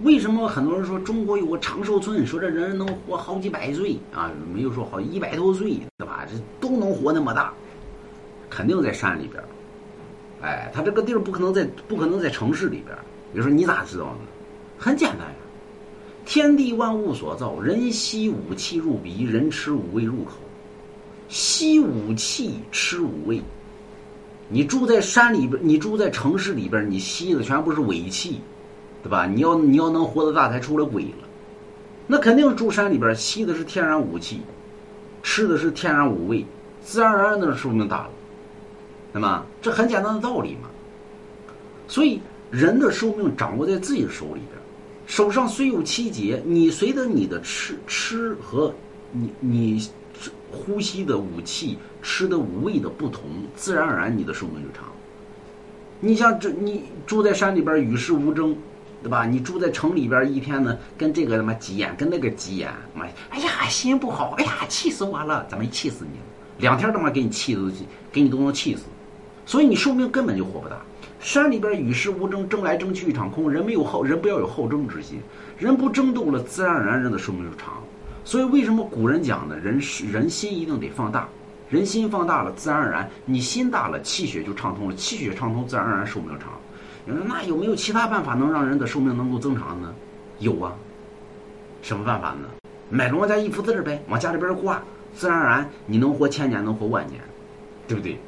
为什么很多人说中国有个长寿村，说这人能活好几百岁啊？没有说好一百多岁，对吧？这都能活那么大，肯定在山里边儿。哎，他这个地儿不可能在不可能在城市里边儿。比如说你咋知道呢？很简单呀，天地万物所造，人吸五气入鼻，人吃五味入口。吸五气，吃五味。你住在山里边，你住在城市里边，你吸的全部是尾气。对吧？你要你要能活得大，才出了鬼了。那肯定住山里边，吸的是天然武器，吃的是天然五味，自然而然的寿命大了。那么这很简单的道理嘛。所以人的寿命掌握在自己的手里边，手上虽有七节，你随着你的吃吃和你你呼吸的武器、吃的五味的不同，自然而然你的寿命就长。你像这，你住在山里边，与世无争。对吧？你住在城里边一天呢，跟这个他妈急眼，跟那个急眼，妈呀，哎呀，心不好，哎呀，气死我了！怎么气死你？两天他妈给你气的，给你都能气死。所以你寿命根本就活不大。山里边与世无争，争来争去一场空。人没有好，人不要有好争之心。人不争斗了，自然而然人的寿命就长。所以为什么古人讲呢？人是人心一定得放大，人心放大了，自然而然你心大了，气血就畅通了，气血畅通，自然而然寿命长。那有没有其他办法能让人的寿命能够增长呢？有啊，什么办法呢？买龙王家一幅字呗，往家里边挂，自然而然你能活千年，能活万年，对不对？